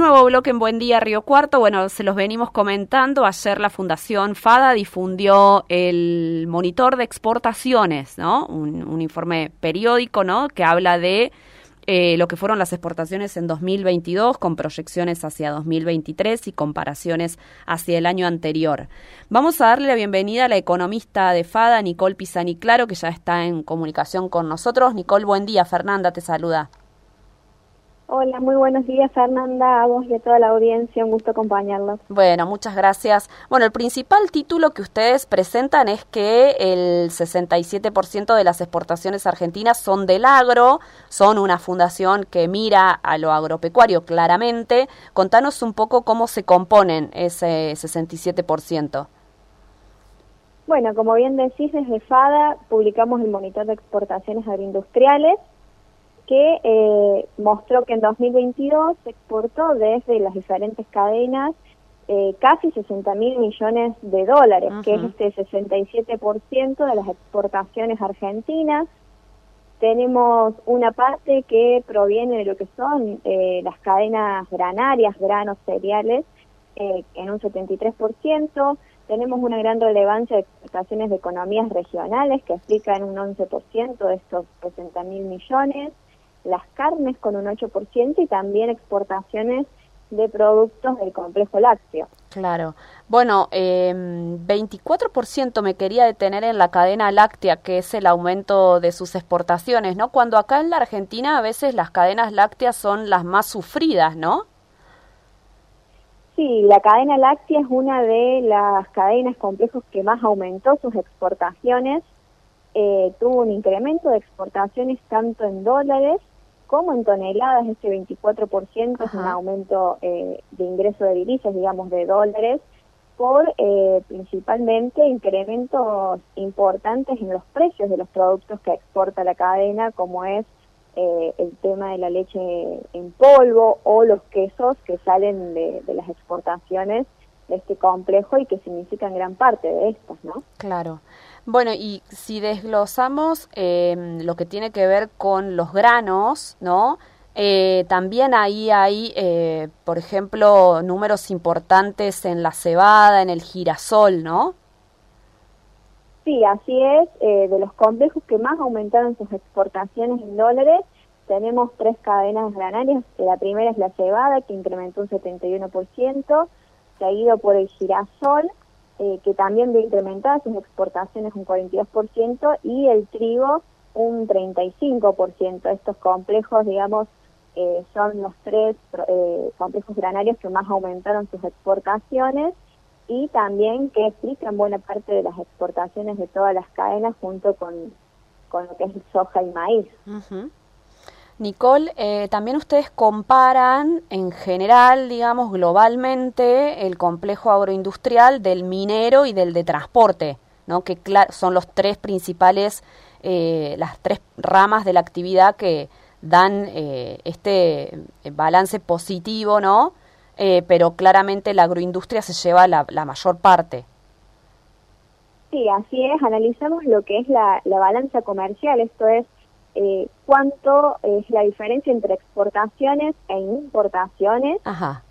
Nuevo bloque en Buen Día Río Cuarto. Bueno, se los venimos comentando. Ayer la Fundación FADA difundió el monitor de exportaciones, ¿no? Un, informe periódico, ¿no? Que habla de eh, lo que fueron las exportaciones en 2022 con proyecciones hacia 2023 y comparaciones hacia el año anterior. Vamos a darle la bienvenida a la economista de FADA, Nicole Pisani Claro, que ya está en comunicación con nosotros. Nicole, buen día. Fernanda te saluda. Hola, muy buenos días Fernanda, a vos y a toda la audiencia, un gusto acompañarlos. Bueno, muchas gracias. Bueno, el principal título que ustedes presentan es que el 67% de las exportaciones argentinas son del agro, son una fundación que mira a lo agropecuario claramente. Contanos un poco cómo se componen ese 67%. Bueno, como bien decís, desde FADA publicamos el monitor de exportaciones agroindustriales que eh, mostró que en 2022 se exportó desde las diferentes cadenas eh, casi 60 mil millones de dólares, que es este 67% de las exportaciones argentinas. Tenemos una parte que proviene de lo que son eh, las cadenas granarias, granos, cereales, en un 73%. Tenemos una gran relevancia de exportaciones de economías regionales que explican un 11% de estos 60 mil millones las carnes con un 8% y también exportaciones de productos del complejo lácteo. Claro. Bueno, eh, 24% me quería detener en la cadena láctea, que es el aumento de sus exportaciones, ¿no? Cuando acá en la Argentina a veces las cadenas lácteas son las más sufridas, ¿no? Sí, la cadena láctea es una de las cadenas complejos que más aumentó sus exportaciones. Eh, tuvo un incremento de exportaciones tanto en dólares como en toneladas, ese 24% es un aumento eh, de ingreso de divisas, digamos, de dólares, por eh, principalmente incrementos importantes en los precios de los productos que exporta la cadena, como es eh, el tema de la leche en polvo o los quesos que salen de, de las exportaciones de este complejo y que significan gran parte de estas, ¿no? Claro. Bueno, y si desglosamos eh, lo que tiene que ver con los granos, ¿no? Eh, también ahí hay, eh, por ejemplo, números importantes en la cebada, en el girasol, ¿no? Sí, así es. de los complejos que más aumentaron sus exportaciones en dólares, tenemos tres cadenas granarias. La primera es la cebada, que incrementó un 71%, seguido por el girasol, eh, que también ve incrementadas sus exportaciones un 42% y el trigo un 35%. Estos complejos, digamos, eh, son los tres eh, complejos granarios que más aumentaron sus exportaciones y también que explican buena parte de las exportaciones de todas las cadenas junto con, con lo que es soja y maíz. Nicole, eh, también ustedes comparan en general, digamos, globalmente, el complejo agroindustrial del minero y del de transporte, ¿no? que son los tres principales, eh, las tres ramas de la actividad que dan eh, este balance positivo, ¿no? pero claramente la agroindustria se lleva la, la mayor parte. Sí, así es, analizamos lo que es la, la balanza comercial, esto es eh, cuánto es la diferencia entre exportaciones e importaciones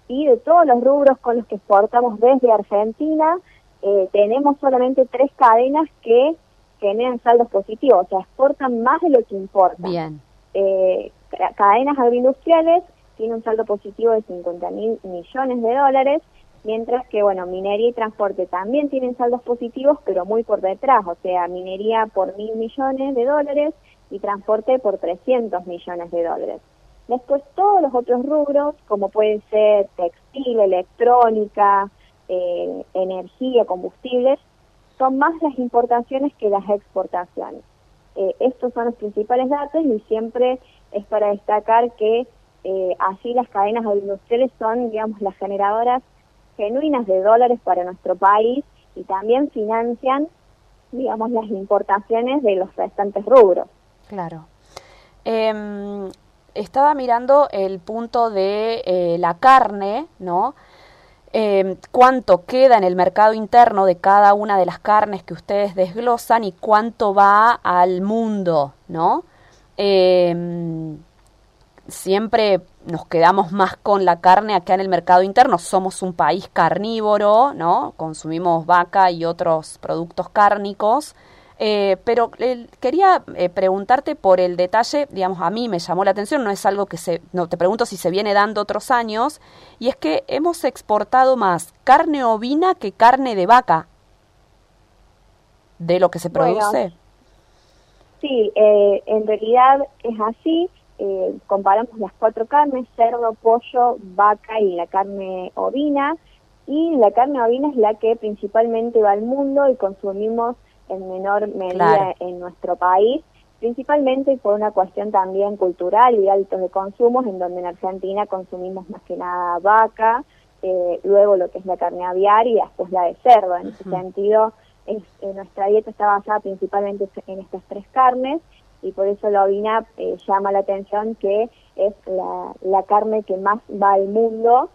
y de todos los rubros con los que exportamos desde Argentina, eh, tenemos solamente tres cadenas que generan saldos positivos, o sea, exportan más de lo que importan. Bien. Eh, cadenas agroindustriales tienen un saldo positivo de 50 mil millones de dólares, mientras que, bueno, minería y transporte también tienen saldos positivos, pero muy por detrás, o sea, minería por mil millones de dólares y transporte por 300 millones de dólares. Después todos los otros rubros, como pueden ser textil, electrónica, eh, energía, combustibles, son más las importaciones que las exportaciones. Eh, estos son los principales datos y siempre es para destacar que eh, así las cadenas industriales son, digamos, las generadoras genuinas de dólares para nuestro país y también financian, digamos, las importaciones de los restantes rubros. Claro. Em, estaba mirando el punto de eh, la carne, ¿no? Em, cuánto queda en el mercado interno de cada una de las carnes que ustedes desglosan y cuánto va al mundo, ¿no? Em, siempre nos quedamos más con la carne acá en el mercado interno. Somos un país carnívoro, ¿no? Consumimos vaca y otros productos cárnicos. Eh, pero quería eh, preguntarte por el detalle, digamos, a mí me llamó la atención, no es algo que se, no te pregunto si se viene dando otros años, y es que hemos exportado más carne ovina que carne de vaca de lo que se produce. sí, eh, en realidad es así. comparamos las cuatro carnes, cerdo, pollo, vaca y la carne ovina. Y la carne ovina es la que principalmente va al mundo y consumimos en menor medida en nuestro país, principalmente por una cuestión también cultural y hábitos de consumo, en donde en Argentina consumimos más que nada vaca, eh, luego lo que es la carne aviar y después la de cerdo. En ese sentido, es, nuestra dieta está basada principalmente en estas tres carnes y por eso la ovina eh, llama la atención que es la, la carne que más va al mundo.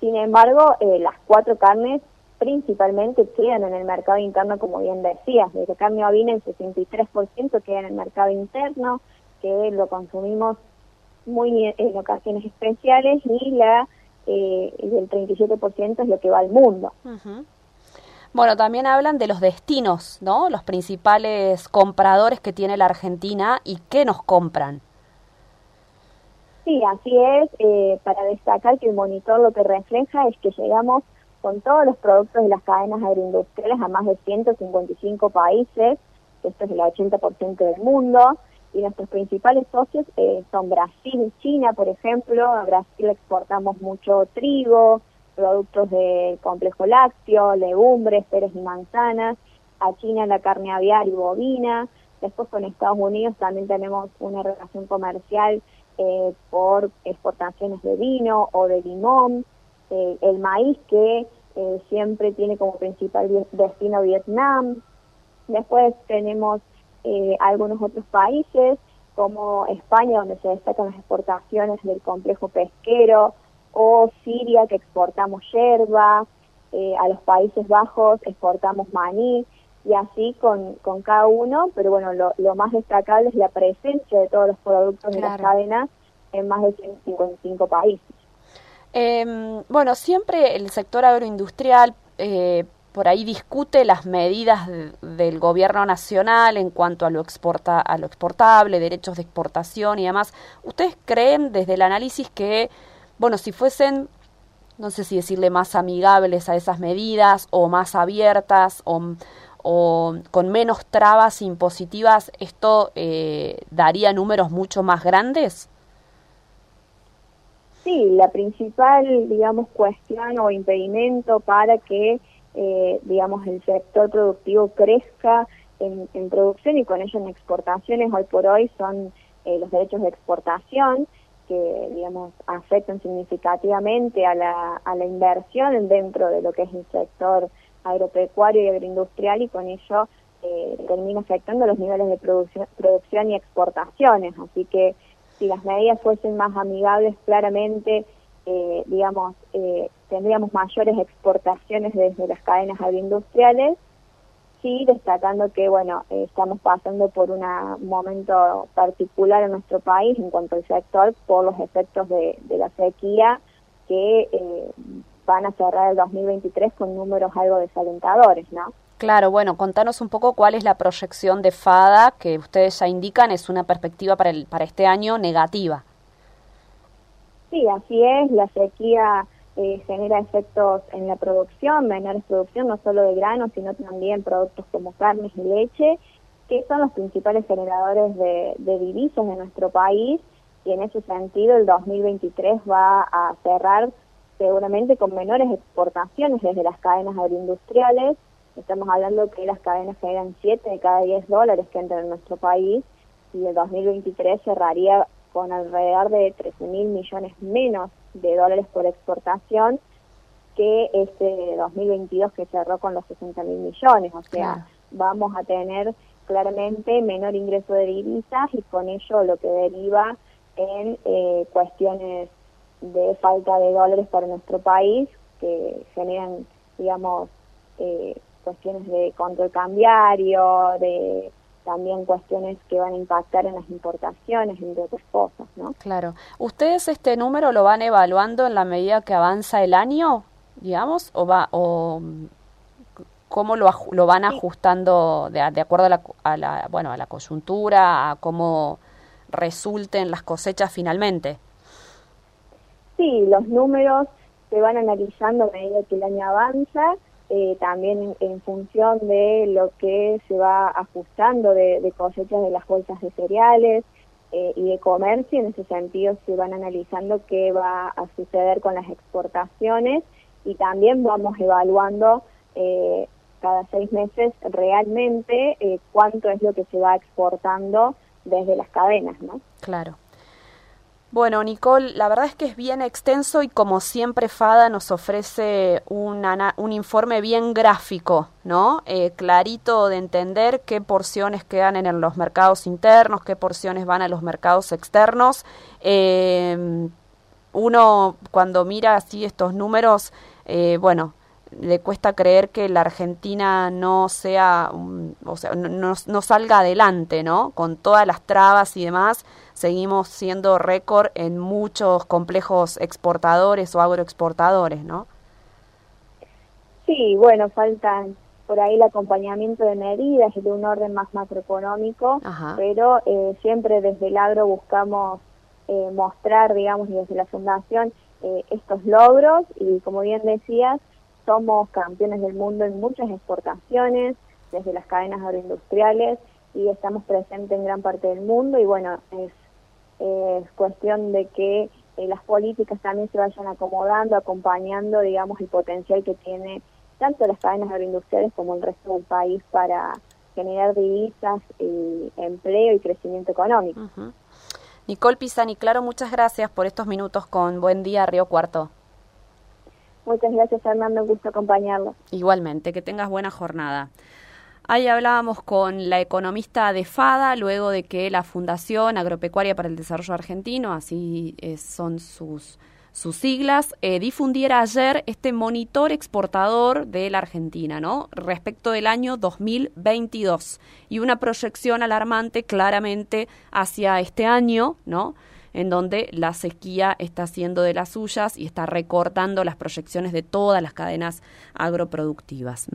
Sin embargo, eh, las cuatro carnes principalmente quedan en el mercado interno, como bien decías, de la carne ovina el 63% queda en el mercado interno, que lo consumimos muy en ocasiones especiales y la eh, el 37% es lo que va al mundo. Bueno, también hablan de los destinos, ¿no? Los principales compradores que tiene la Argentina y qué nos compran. Sí, así es. Eh, para destacar que el monitor lo que refleja es que llegamos con todos los productos de las cadenas agroindustriales a más de 155 países, esto es el 80% del mundo, y nuestros principales socios eh, son Brasil y China, por ejemplo. A Brasil exportamos mucho trigo, productos de complejo lácteo, legumbres, peres y manzanas. A China la carne aviar y bovina. Después con Estados Unidos también tenemos una relación comercial eh, por exportaciones de vino o de limón. Eh, el maíz que eh, siempre tiene como principal destino Vietnam. Después tenemos eh, algunos otros países como España, donde se destacan las exportaciones del complejo pesquero, o Siria, que exportamos yerba, eh, a los Países Bajos exportamos maní, y así con, con cada uno, pero bueno, lo, lo más destacable es la presencia de todos los productos de las cadenas en más de 155 países. Eh, bueno, siempre el sector agroindustrial eh, por ahí discute las medidas del gobierno nacional en cuanto a lo, exporta, a lo exportable, derechos de exportación y demás. ¿Ustedes creen desde el análisis que, bueno, si fuesen, no sé si decirle más amigables a esas medidas o más abiertas o, o con menos trabas impositivas, esto eh, daría números mucho más grandes? Sí, la principal, digamos, cuestión o impedimento para que, eh, digamos, el sector productivo crezca en, producción y con ello en exportaciones hoy por hoy son eh, los derechos de exportación que, digamos, afectan significativamente a la, a la inversión dentro de lo que es el sector agropecuario y agroindustrial y con ello eh, termina afectando los niveles de producción, producción y exportaciones. Así que si las medidas fuesen más amigables, claramente, eh, digamos, eh, tendríamos mayores exportaciones desde las cadenas agroindustriales, sí, destacando que, bueno, eh, estamos pasando por un momento particular en nuestro país en cuanto al sector por los efectos de, de la sequía que van a cerrar el 2023 con números algo desalentadores, ¿no? Claro, bueno, contanos un poco cuál es la proyección de FADA que ustedes ya indican es una perspectiva para, el, para este año negativa. Sí, así es, la sequía eh, genera efectos en la producción, menores producción, no solo de granos, sino también productos como carnes y leche, que son los principales generadores de, de divisas en nuestro país y en ese sentido el 2023 va a cerrar seguramente con menores exportaciones desde las cadenas agroindustriales Estamos hablando que las cadenas generan 7 de cada 10 dólares que entran en nuestro país y el 2023 cerraría con alrededor de 13 mil millones menos de dólares por exportación que este 2022 que cerró con los 60 mil millones. O sea, vamos a tener claramente menor ingreso de divisas y con ello lo que deriva en eh, cuestiones de falta de dólares para nuestro país que generan, digamos, eh, cuestiones de control cambiario, de también cuestiones que van a impactar en las importaciones, entre otras cosas, ¿no? Claro. ¿Ustedes este número lo van evaluando en la medida que avanza el año, digamos, o va o cómo lo, lo van ajustando de, de acuerdo a la, a la, bueno, a la coyuntura, a cómo resulten las cosechas finalmente? Sí, los números se van analizando a medida que el año avanza eh, también en, función de lo que se va ajustando de, cosechas de las bolsas de cereales eh, y de comercio. En ese sentido se van analizando qué va a suceder con las exportaciones y también vamos evaluando eh, cada seis meses realmente cuánto es lo que se va exportando desde las cadenas, ¿no? Claro. Bueno, Nicole, la verdad es que es bien extenso y como siempre FADA nos ofrece un, un informe bien gráfico, ¿no? Eh, clarito de entender qué porciones quedan en los mercados internos, qué porciones van a los mercados externos. Eh, uno cuando mira así estos números, eh, bueno, le cuesta creer que la Argentina no sea, o sea, no, no, salga adelante, ¿no? Con todas las trabas y demás, seguimos siendo récord en muchos complejos exportadores o agroexportadores, ¿no? Sí, bueno, faltan por ahí el acompañamiento de medidas de un orden más macroeconómico, pero eh, siempre desde el agro buscamos eh, mostrar, digamos, y desde la fundación, eh, estos logros y como bien decías, somos campeones del mundo en muchas exportaciones, desde las cadenas agroindustriales, y estamos presentes en gran parte del mundo, y bueno, es, cuestión de que eh, las políticas también se vayan acomodando, acompañando, digamos, el potencial que tiene tanto las cadenas agroindustriales como el resto del país para generar divisas, y empleo y crecimiento económico. Nicole Pisani, claro, muchas gracias por estos minutos con Buen Día Río Cuarto. Muchas gracias, Fernando. Un gusto acompañarlo. Igualmente, que tengas buena jornada. Ahí hablábamos con la economista de FADA, luego de que la Fundación Agropecuaria para el Desarrollo Argentino, así son sus, sus siglas, eh, difundiera ayer este monitor exportador de la Argentina, ¿no? Respecto del año 2022 y una proyección alarmante claramente hacia este año, ¿no? En donde la sequía está haciendo de las suyas y está recortando las proyecciones de todas las cadenas agroproductivas.